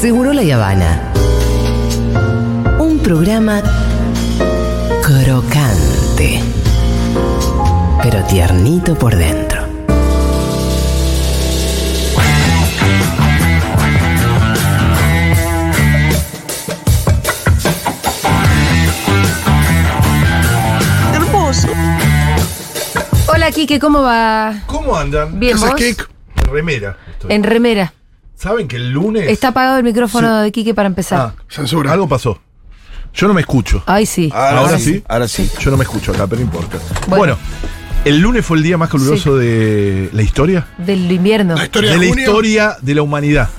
Seguro La Habana. Un programa crocante, pero tiernito por dentro. Hermoso. Hola, Kike, ¿cómo va? ¿Cómo andan? Bien, ¿Qué haces, ¿vos? Kik? En remera. estoy. En remera. ¿Saben que el lunes. Está apagado el micrófono de Kike para empezar. Ah, censura. Algo pasó. Yo no me escucho. Ay, sí. Ahora sí. Ahora sí. Yo no me escucho acá, pero no importa. Bueno. Bueno, el lunes fue el día más caluroso de la historia. Del invierno. de la historia de la humanidad.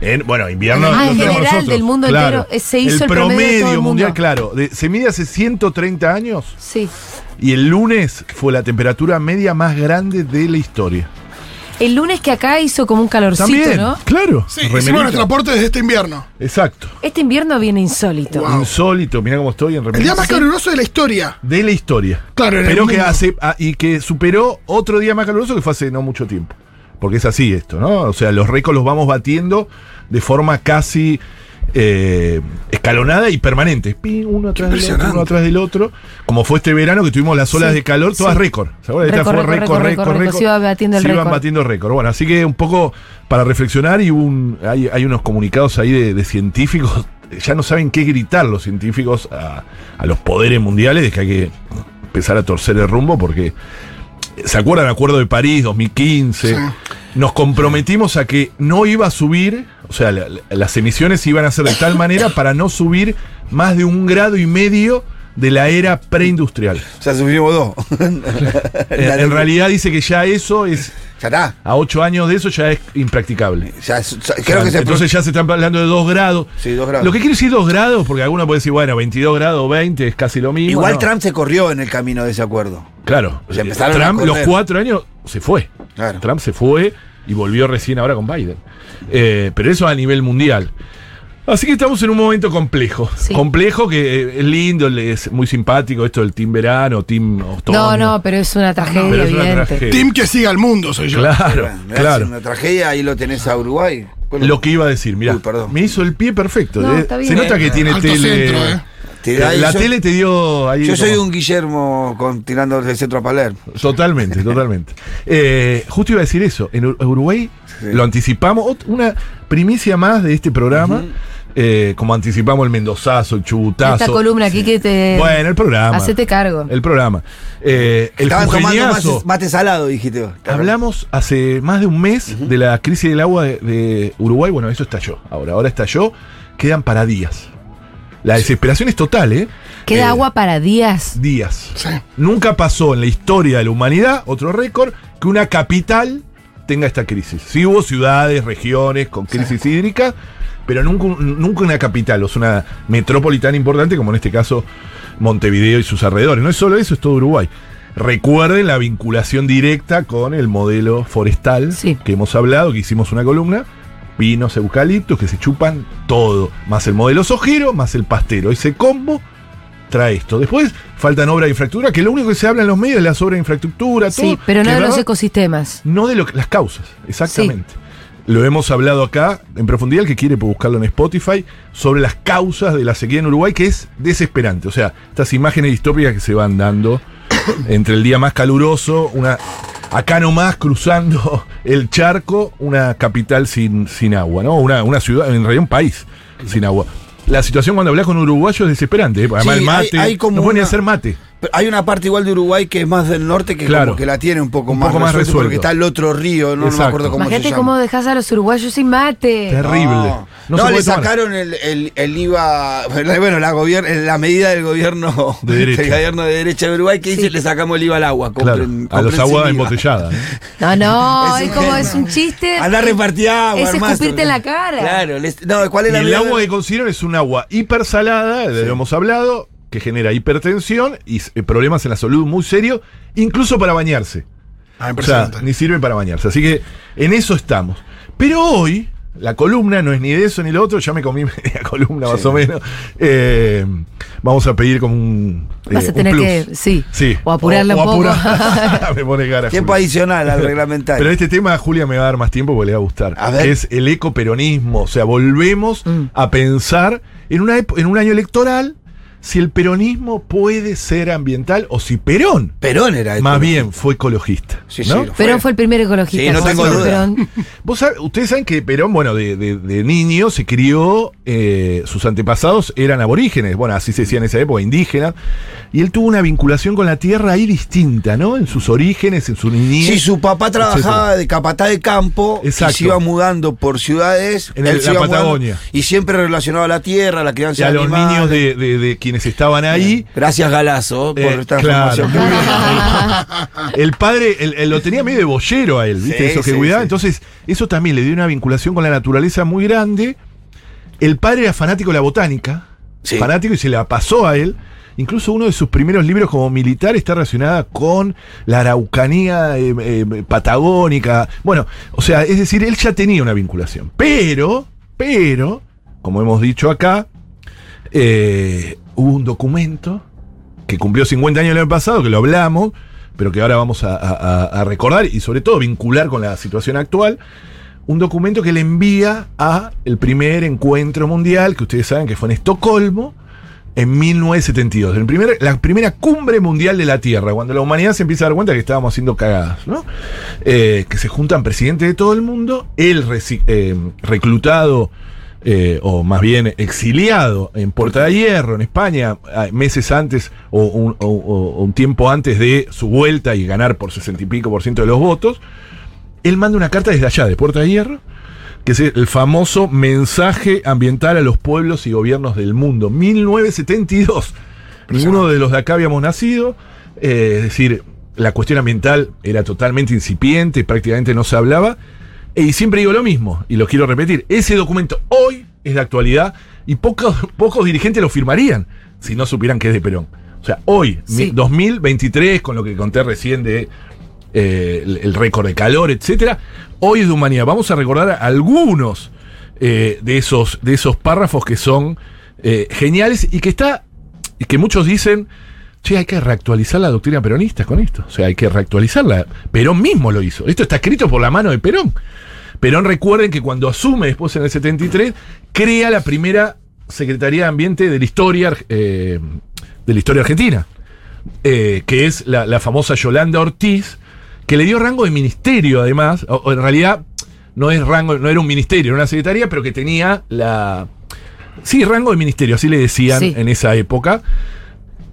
En- bueno, invierno. Ah, en general, nosotros. del mundo Claro. entero, eh, se hizo el promedio de todo el mundial, mundo. claro. de- se mide hace 130 años Sí. y el lunes fue la temperatura media más grande de la historia. El lunes que acá hizo como un calorcito, También, ¿no? claro. Sí, hicimos nuestro aporte desde este invierno. Exacto. Este invierno viene insólito. Insólito, mira cómo estoy en El día remerita. más caluroso de la historia. de la historia. Claro, en el Pero que mundo. hace ah, y que superó otro día más caluroso que fue hace no mucho tiempo. Porque es así esto, ¿no? O sea, los récords los vamos batiendo de forma casi eh, escalonada y permanente. Uno atrás del otro, uno atrás del otro. Como fue este verano que tuvimos las olas Sí, de calor, todas sí. récord. ¿Se acuerdan? Esta Récord, fue récord, récord, récord, récord, récord. récord. Se iba batiendo el Se iban récord. batiendo récord. Bueno, así que un poco para reflexionar y un, hay, hay unos comunicados ahí de, de científicos. Ya no saben qué gritar los científicos a, a los poderes mundiales, de que hay que empezar a torcer el rumbo porque ¿Se acuerdan del Acuerdo de París 2015? Sí. Nos comprometimos a que no iba a subir, o sea, la- la- las emisiones iban a ser de tal manera para no subir más de un grado y medio de la era preindustrial. O sea, subimos dos. En, en realidad dice que ya eso es, Ya está. a ocho años de eso ya es impracticable. Ya, es- ya- O creo sea, que se entonces ya se están hablando de dos grados. Sí, dos grados. Lo que quiere decir dos grados, porque alguno puede decir, bueno, 22 grados o 20 es casi lo mismo. Igual no. Trump se corrió en el camino de ese acuerdo. Claro. O sea, empezaron Trump, a los cuatro años, se fue. Claro. Trump se fue y volvió recién ahora con Biden. Eh, pero eso a nivel mundial. Así que estamos en un momento complejo. Sí. Complejo que eh, es lindo, es muy simpático esto del team verano, team otoño. No, no, pero es una tragedia Pero es una evidente. tragedia. Team que siga al mundo, soy yo. Claro, claro. es Una tragedia, ahí lo tenés a Uruguay. Bueno, Lo que iba a decir, mira, me hizo el pie perfecto. No, eh. está bien. Se nota que tiene Alto tele. centro, eh. Te- Eh, ahí la yo- tele te dio ahí. Yo soy como- un Guillermo con, tirando del centro a Palermo. Totalmente, totalmente. Eh, justo iba a decir eso. En Ur- Uruguay Sí. lo anticipamos. Una primicia más de este programa. eh, como anticipamos el Mendozazo, el Chubutazo. Esta columna aquí que te. Bueno, el programa. Hacete cargo. El programa. Eh, el Estaban tomando Jujeñazo. mate, mate salado, dijiste vos. Hablamos hace más de un mes de la crisis del agua de, de Uruguay. Bueno, eso estalló. Ahora, ahora estalló. Quedan para días. La desesperación es total, ¿eh? Queda Eh, agua para días. Días. Sí. Nunca pasó en la historia de la humanidad, otro récord, que una capital tenga esta crisis. Sí hubo ciudades, regiones con crisis hídrica, pero nunca, un- nunca una capital, o sea, una metrópoli tan importante como en este caso Montevideo y sus alrededores. No es solo eso, es todo Uruguay. Recuerden la vinculación directa con el modelo forestal Sí. que hemos hablado, que hicimos una columna. Pinos, eucaliptos, que se chupan todo. Más el modelo sojero, más el pastero. Ese combo trae esto. Después faltan obras de infraestructura, que lo único que se habla en los medios es las obras de infraestructura, todo. Sí, pero no de los ecosistemas. no de lo las causas, exactamente. Lo hemos hablado acá en profundidad, el que quiere puede buscarlo en Spotify, sobre las causas de la sequía en Uruguay, que es desesperante. O sea, estas imágenes distópicas que se van dando entre el día más caluroso, una acá nomás cruzando el charco, una capital sin, sin agua, ¿no? Una, una ciudad, en realidad un país sin agua. La situación cuando hablas con uruguayos es desesperante. ¿eh? Además Sí, el mate, hay- hay como no pueden ni una- hacer mate. Pero hay una parte igual de Uruguay que es más del norte que Claro. como que la tiene un poco, Un más, poco más resuelto, resuelto. porque está el otro río, no, no me acuerdo cómo se llama. cómo dejas a los uruguayos sin mate. Terrible. No, No No, se le sacaron el, el- el IVA, bueno, la, la medida del gobierno De derecha. del gobierno de derecha de Uruguay que dice le sacamos el IVA al agua. Claro, compren- a los aguas embotelladas. ¿eh? No, no, Es como es un chiste. Andá a repartir agua, Es hermano. escupirte en la cara. Claro, les- no, ¿cuál es Y la el agua que consiguieron es un agua hipersalada, de lo hemos hablado, que genera hipertensión y eh, problemas en la salud muy serios, incluso para bañarse. Ah, O sea, ni sirve para bañarse. Así que en eso estamos. Pero hoy la columna no es ni de eso ni lo otro, ya me comí media columna más o menos. Eh, vamos a pedir como un. Vas eh, a un tener plus. que, sí, Sí. o apurarla O- un o poco. me pone cara. Tiempo Julia. adicional al reglamentario. Pero este tema Julia me va a dar más tiempo porque le va a gustar. A ver. Es el ecoperonismo. O sea, volvemos Mm. a pensar en, una epo- en un año electoral si el peronismo puede ser ambiental o si Perón Perón era más bien fue ecologista. Sí, ¿no? sí, Perón fue el primer ecologista. Sí, no tengo Carlos duda. Perón. Vos sab- ustedes saben que Perón, bueno, de, de- de niño se crió, eh, sus antepasados eran aborígenes, bueno, así se decía en esa época, indígenas, y él tuvo una vinculación con la tierra ahí distinta, ¿no? En sus orígenes, en su niñez. Sí, su papá trabajaba etcétera. de capataz de campo Exacto. y se iba mudando por ciudades. En el- la mudando, Patagonia. y siempre relacionado a la tierra, a la Y crianza a de los animales. niños de, de- de quienes estaban ahí. Gracias, Galazo, por eh, esta claro, información. El padre el- el lo tenía medio de boyero a él, ¿viste? Sí, eso que sí, cuidaba. sí. Entonces, eso también le dio una vinculación con la naturaleza muy grande. El padre era fanático de la botánica. Fanático y se la pasó a él. Incluso uno de sus primeros libros como militar está relacionada con la araucanía eh, eh, patagónica. Bueno, o sea, es decir, él ya tenía una vinculación. Pero, pero, como hemos dicho acá, eh, hubo un documento que cumplió 50 años el año pasado, que lo hablamos, pero que ahora vamos a, recordar y sobre todo vincular con la situación actual. Un documento que le envía a el primer encuentro mundial, que ustedes saben que fue en Estocolmo, en 1972. El la primera cumbre mundial de la Tierra, cuando la humanidad se empieza a dar cuenta que estábamos haciendo cagadas, ¿no? Eh, que se juntan presidentes de todo el mundo, él eh, reclutado, eh, o más bien exiliado en Puerta de Hierro, en España, meses antes o un, o- o- o un tiempo antes de su vuelta y ganar por sesenta y pico por ciento de los votos, él manda una carta desde allá, de Puerta de Hierro, que es el famoso mensaje ambiental a los pueblos y gobiernos del mundo, 1972. Ninguno de los de acá habíamos nacido, eh, es decir, la cuestión ambiental era totalmente incipiente, prácticamente no se hablaba, y siempre digo lo mismo, y lo quiero repetir, ese documento hoy es de actualidad y pocos, pocos dirigentes lo firmarían si no supieran que es de Perón. O sea, hoy, Sí. mi- 2023, con lo que conté recién de eh, el, el récord de calor, etcétera. Hoy es de humanidad. Vamos a recordar algunos eh, de, esos, de esos párrafos que son eh, geniales y que está. y que muchos dicen. Che, hay que reactualizar la doctrina peronista con esto. O sea, hay que reactualizarla. Perón mismo lo hizo. Esto está escrito por la mano de Perón. Perón, recuerden que cuando asume después en el 73, crea la primera Secretaría de Ambiente de la historia, eh, de la historia argentina eh, que es la, la famosa Yolanda Ortiz, que le dio rango de ministerio además, o, o en realidad no es rango, no era un ministerio, era una secretaría, pero que tenía la sí, rango de ministerio, así le decían Sí. en esa época.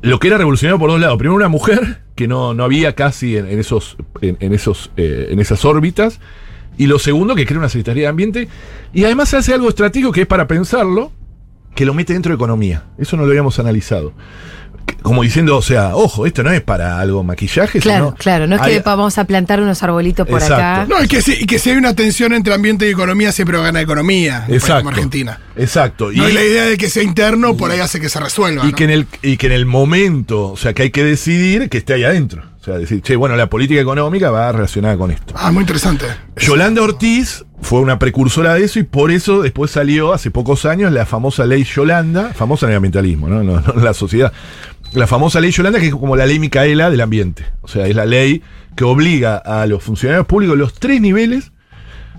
Lo que era revolucionario por dos lados. Primero una mujer, que no, no había casi en, en esos, en, en esos, eh, en esas órbitas. Y lo segundo, que crea una Secretaría de Ambiente. Y además hace algo estratégico que es para pensarlo, que lo mete dentro de economía. Eso no lo habíamos analizado. Como diciendo, o sea, ojo, esto no es para algo maquillaje. Claro, sino claro. No es hay- que vamos a plantar unos arbolitos por Exacto. acá. No, y que, si, y que si hay una tensión entre ambiente y economía, siempre gana economía. Exacto. Como Argentina. Exacto. No, y, y la idea de que sea interno por ahí hace que se resuelva. y ¿no? que en el, y que en el momento, o sea, que hay que decidir que esté ahí adentro. O sea, decir, che, bueno, la política económica va relacionada con esto. Ah, muy interesante. Yolanda Ortiz fue una precursora de eso y por eso después salió hace pocos años la famosa ley Yolanda, famosa en el ambientalismo, ¿no? No, no en la sociedad. La famosa ley Yolanda, que es como la ley Micaela del ambiente. O sea, es la ley que obliga a los funcionarios públicos, los tres niveles,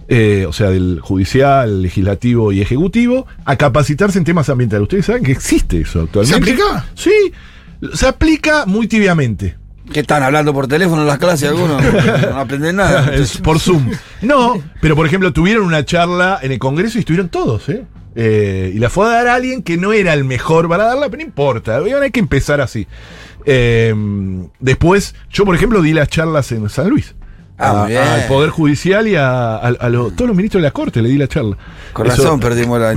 eh, o sea, del judicial, legislativo y ejecutivo, a capacitarse en temas ambientales. Ustedes saben que existe eso actualmente. ¿Se aplica? Sí, se aplica muy tibiamente. ¿Qué están hablando por teléfono en las clases algunos? No aprenden nada. Es por Zoom. No, pero por ejemplo, tuvieron una charla en el Congreso y estuvieron todos, ¿eh? Eh, y la fue a dar a alguien que no era el mejor para darla, pero no importa. Hay que empezar así. Eh, después, yo por ejemplo di las charlas en San Luis. Ah, A- al Poder Judicial y a, a- a lo- todos los ministros de la Corte le di la charla. Con Eso- razón perdimos la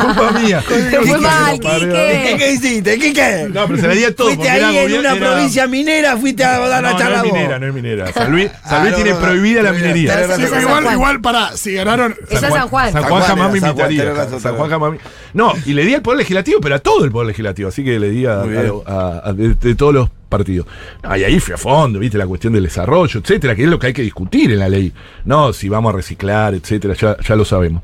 Culpa mía. Te fue mal, Quique. ¿Qué hiciste? ¿Qué qué? No, pero se la di a todos. Fuiste ahí en una era- provincia minera, fuiste a dar la No, charla no es vos. minera, no es minera. San Luis, San Ah, Luis no, tiene no, prohibida la minería. igual, igual, pará, si ganaron. Esa es San Juan. San Juan jamás me invitaría. San Juan jamás No, y le di al Poder Legislativo, pero a todo el Poder Legislativo. Así que le di a, de todos los partidos. Y ahí fui a fondo, viste, la cuestión del desarrollo, etcétera, que es lo que hay que discutir en la ley. No, si vamos a reciclar, etcétera, ya, ya lo sabemos.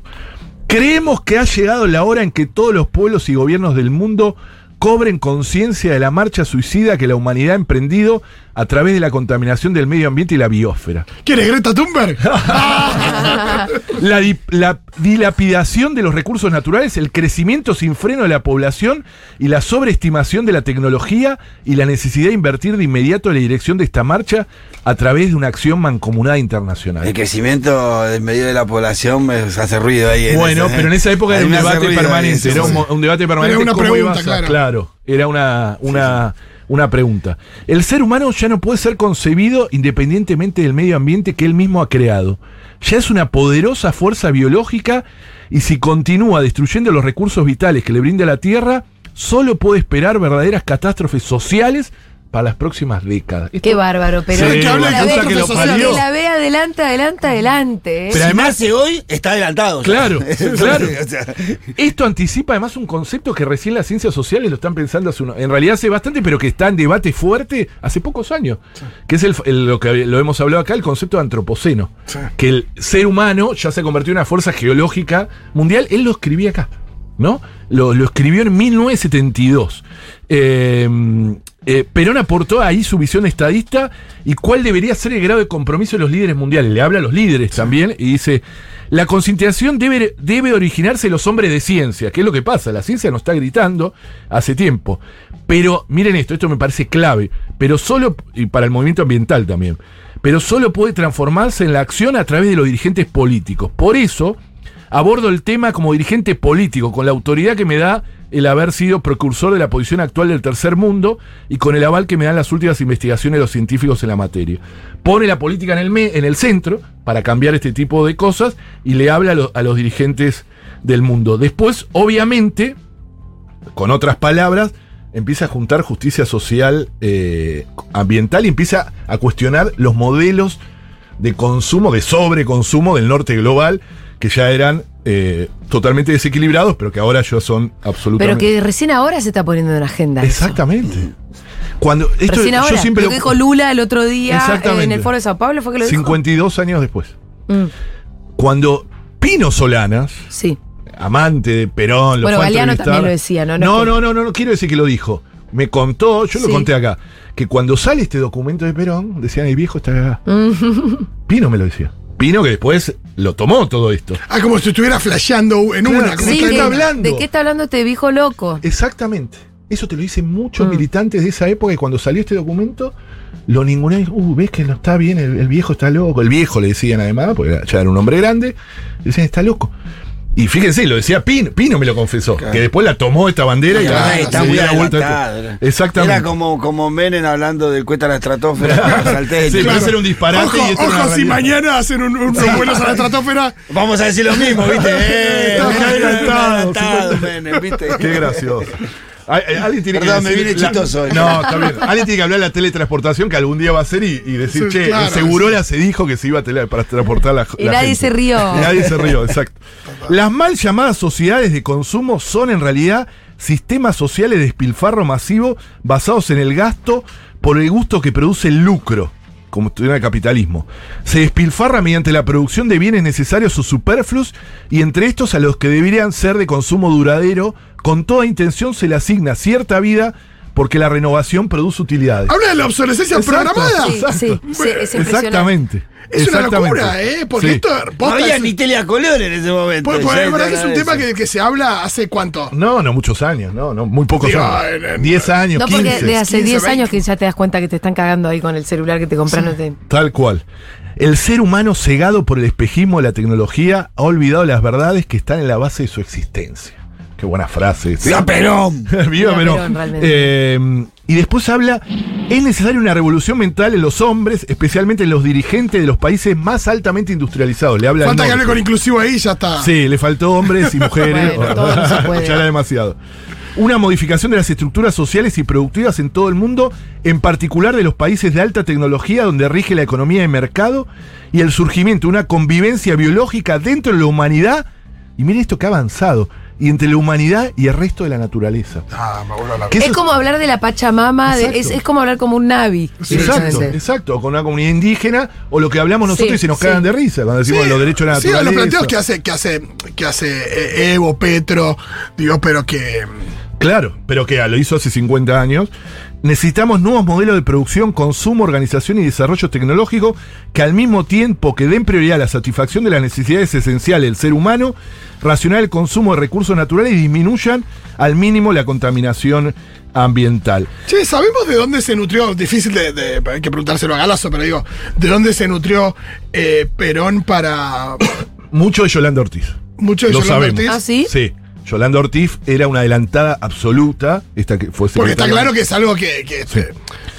Creemos que ha llegado la hora en que todos los pueblos y gobiernos del mundo cobren conciencia de la marcha suicida que la humanidad ha emprendido a través de la contaminación del medio ambiente y la biosfera. ¿Quién es Greta Thunberg? La, di- la dilapidación de los recursos naturales, el crecimiento sin freno de la población y la sobreestimación de la tecnología y la necesidad de invertir de inmediato en la dirección de esta marcha a través de una acción mancomunada internacional. El crecimiento del medio de la población me hace ruido ahí. en Bueno, ese- pero en esa época era un debate permanente, era un, debate permanente. una ¿cómo pregunta, a- claro. era una, una, una pregunta. El ser humano ya no puede ser concebido independientemente del medio ambiente que él mismo ha creado. Ya es una poderosa fuerza biológica y si continúa destruyendo los recursos vitales que le brinda la Tierra, solo puede esperar verdaderas catástrofes sociales para las próximas décadas. Qué bárbaro, pero Sí, habla la de ve- que lo parió. la ve adelante, adelante, adelante. ¿eh? Pero Si además- nace hoy, está adelantado. Claro, claro. Esto anticipa además un concepto que recién las ciencias sociales lo están pensando hace uno, en realidad hace bastante, pero que está en debate fuerte hace pocos años, que es el, el- lo que lo hemos hablado acá, el concepto de antropoceno, que el ser humano ya se convirtió en una fuerza geológica mundial, él lo escribía acá, ¿no? Lo, lo escribió en 1972. Eh, eh, Perón aportó ahí su visión estadista y cuál debería ser el grado de compromiso de los líderes mundiales. Le habla a los líderes también y dice, la concientización debe, debe originarse en los hombres de ciencia, que es lo que pasa, la ciencia nos está gritando hace tiempo. Pero miren esto, esto me parece clave, pero solo, y para el movimiento ambiental también, pero solo puede transformarse en la acción a través de los dirigentes políticos. Por eso, abordo el tema como dirigente político, con la autoridad que me da el haber sido precursor de la posición actual del tercer mundo y con el aval que me dan las últimas investigaciones de los científicos en la materia. Pone la política en el, en el centro para cambiar este tipo de cosas y le habla a, a los dirigentes del mundo. Después, obviamente, con otras palabras, empieza a juntar justicia social eh, ambiental y empieza a cuestionar los modelos de consumo, de sobreconsumo del norte global, que ya eran eh, totalmente desequilibrados, pero que ahora ya son Pero absolutamente. que recién ahora se está poniendo en agenda. eso. Exactamente. Cuando esto Recién ahora. yo siempre lo que dijo Lula el otro día Exactamente. en el foro de Sao Paulo fue que lo dijo. 52 años después. Mm, Cuando Pino Solanas, sí. amante de Perón, Bueno, Galeano también lo decía, ¿no? No No, no, no, no, no quiero decir que lo dijo. Me contó, yo lo conté acá, que cuando sale este documento de Perón, decían el viejo está acá. Mm. Pino me lo decía. Pino que después lo tomó todo esto. Ah, como si estuviera flasheando en Claro, una. Como Sí, ¿qué que- está de, hablando? ¿De qué está hablando este viejo loco? Exactamente. Eso te lo dicen muchos Mm. militantes de esa época y cuando salió este documento, lo ningunean. Uh, ves que no está bien, el, el viejo está loco. El viejo le decían además, porque ya era un hombre grande, le decían está loco. Y fíjense, lo decía Pino, Pino me lo confesó, Claro. que después la tomó esta bandera y Claro, la, está muy la vuelta. Exactamente. Era como, como Menem hablando del cuesta a la estratosfera. salté Sí, pero ese era un disparate Ojo, y esto ojo, si realidad. mañana hacen un- unos vuelos a la estratosfera. Vamos a decir lo mismo, ¿viste? Eh, Está sí. Menem, ¿viste? Qué gracioso. Alguien tiene Perdón, que me decir viene la- chistoso hoy. No, está bien. Alguien tiene que hablar de la teletransportación que algún día va a ser y, y decir, Sí, che, claro, el Segurola se dijo que se iba a tele- para transportar la Y la nadie gente". se rió. Y nadie se rió, exacto. Las mal llamadas sociedades de consumo son en realidad sistemas sociales de despilfarro masivo basados en el gasto por el gusto que produce el lucro, como estuviera el capitalismo. Se despilfarra mediante la producción de bienes necesarios o superfluos y entre estos a los que deberían ser de consumo duradero, con toda intención se le asigna cierta vida porque la renovación produce utilidades. Habla de la obsolescencia Exacto, programada. Sí, exacto. sí, sí, es impresionante. Exactamente. Es una locura, ¿eh? Porque Sí. esto No había es- ni teleacolor en ese momento. Pues, pues, Ya es verdad que es un tema que, que se habla hace cuánto. No, no muchos años, no, no, muy pocos Digo, años. en- en- 10 años, No, porque 15. de hace 15, 10 años 20. que ya te das cuenta que te están cagando ahí con el celular que te compraron. Tal cual. El ser humano cegado por el espejismo de la tecnología ha olvidado las verdades que están en la base de su existencia. Qué buena frase. ¡Viva Perón! Viva Perón. Eh, y después habla, es necesaria una revolución mental en los hombres, especialmente en los dirigentes de los países más altamente industrializados. Le habla al Falta que hable con inclusivo ahí ya está. Sí, le faltó hombres y mujeres. Bueno, todo no se puede. ya era demasiado. Una modificación de las estructuras sociales y productivas en todo el mundo, en particular de los países de alta tecnología donde rige la economía de mercado y el surgimiento de una convivencia biológica dentro de la humanidad. Y mire esto que ha avanzado. Y entre la humanidad y el resto de la naturaleza. Ah, me vuelvo a la ¿Qué Es eso- como hablar de la Pachamama, de- es, es como hablar como un Navi. Exacto, exacto, o con una comunidad indígena, o lo que hablamos nosotros Sí, y se nos sí. cagan de risa cuando decimos Sí, los derechos de la sí, naturaleza. los planteos que hace, que hace, que hace eh, Evo, Petro, digo, pero que. Claro, pero que lo hizo hace 50 años. Necesitamos nuevos modelos de producción, consumo, organización y desarrollo tecnológico que al mismo tiempo que den prioridad a la satisfacción de las necesidades esenciales del ser humano, racionar el consumo de recursos naturales y disminuyan al mínimo la contaminación ambiental. Che, ¿sabemos de dónde se nutrió? Difícil de, de- hay que preguntárselo a Galazo, pero digo, ¿de dónde se nutrió eh, Perón para Mucho de Yolanda Ortiz. mucho de Lo Yolanda sabemos. Ortiz? ¿Ah, sí? Sí. Yolanda Ortiz era una adelantada absoluta. Esta que fue Porque está claro que es algo que, que,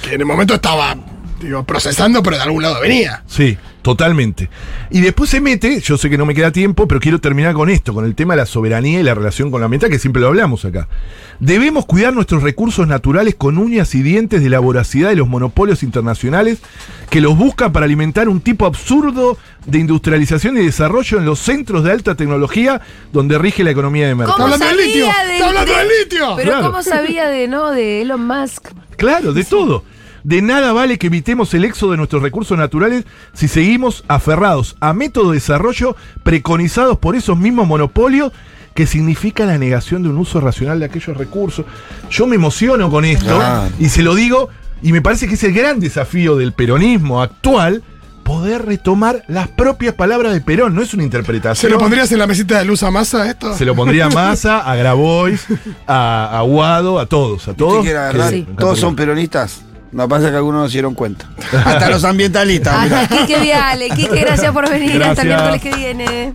que en el momento estaba digo, procesando, pero de algún lado venía. Sí, totalmente. Y después se mete, yo sé que no me queda tiempo, pero quiero terminar con esto, con el tema de la soberanía y la relación con la ambiental, que siempre lo hablamos acá. Debemos cuidar nuestros recursos naturales con uñas y dientes de la voracidad de los monopolios internacionales que los buscan para alimentar un tipo absurdo de industrialización y desarrollo en los centros de alta tecnología donde rige la economía de mercado. ¿Cómo Está hablando del sabía litio, de- está hablando de- del litio. Pero Claro. ¿cómo sabía de, no, de Elon Musk? Claro, de todo. De nada vale que evitemos el éxodo de nuestros recursos naturales si seguimos aferrados a métodos de desarrollo preconizados por esos mismos monopolios que significa la negación de un uso racional de aquellos recursos. Yo me emociono con esto Claro. y se lo digo y me parece que es el gran desafío del peronismo actual poder retomar las propias palabras de Perón, no es una interpretación. ¿Se lo pondrías en la mesita de luz a masa esto? Se lo pondría a Massa, a Grabois, a a Aguado, a todos, a todos. ¿Viste que Sí. todos son peronistas. Lo que pasa es que algunos no se dieron cuenta. Hasta los ambientalistas. Hasta Quique Viale. Quique, gracias por venir. Hasta el Gracias. miércoles que viene.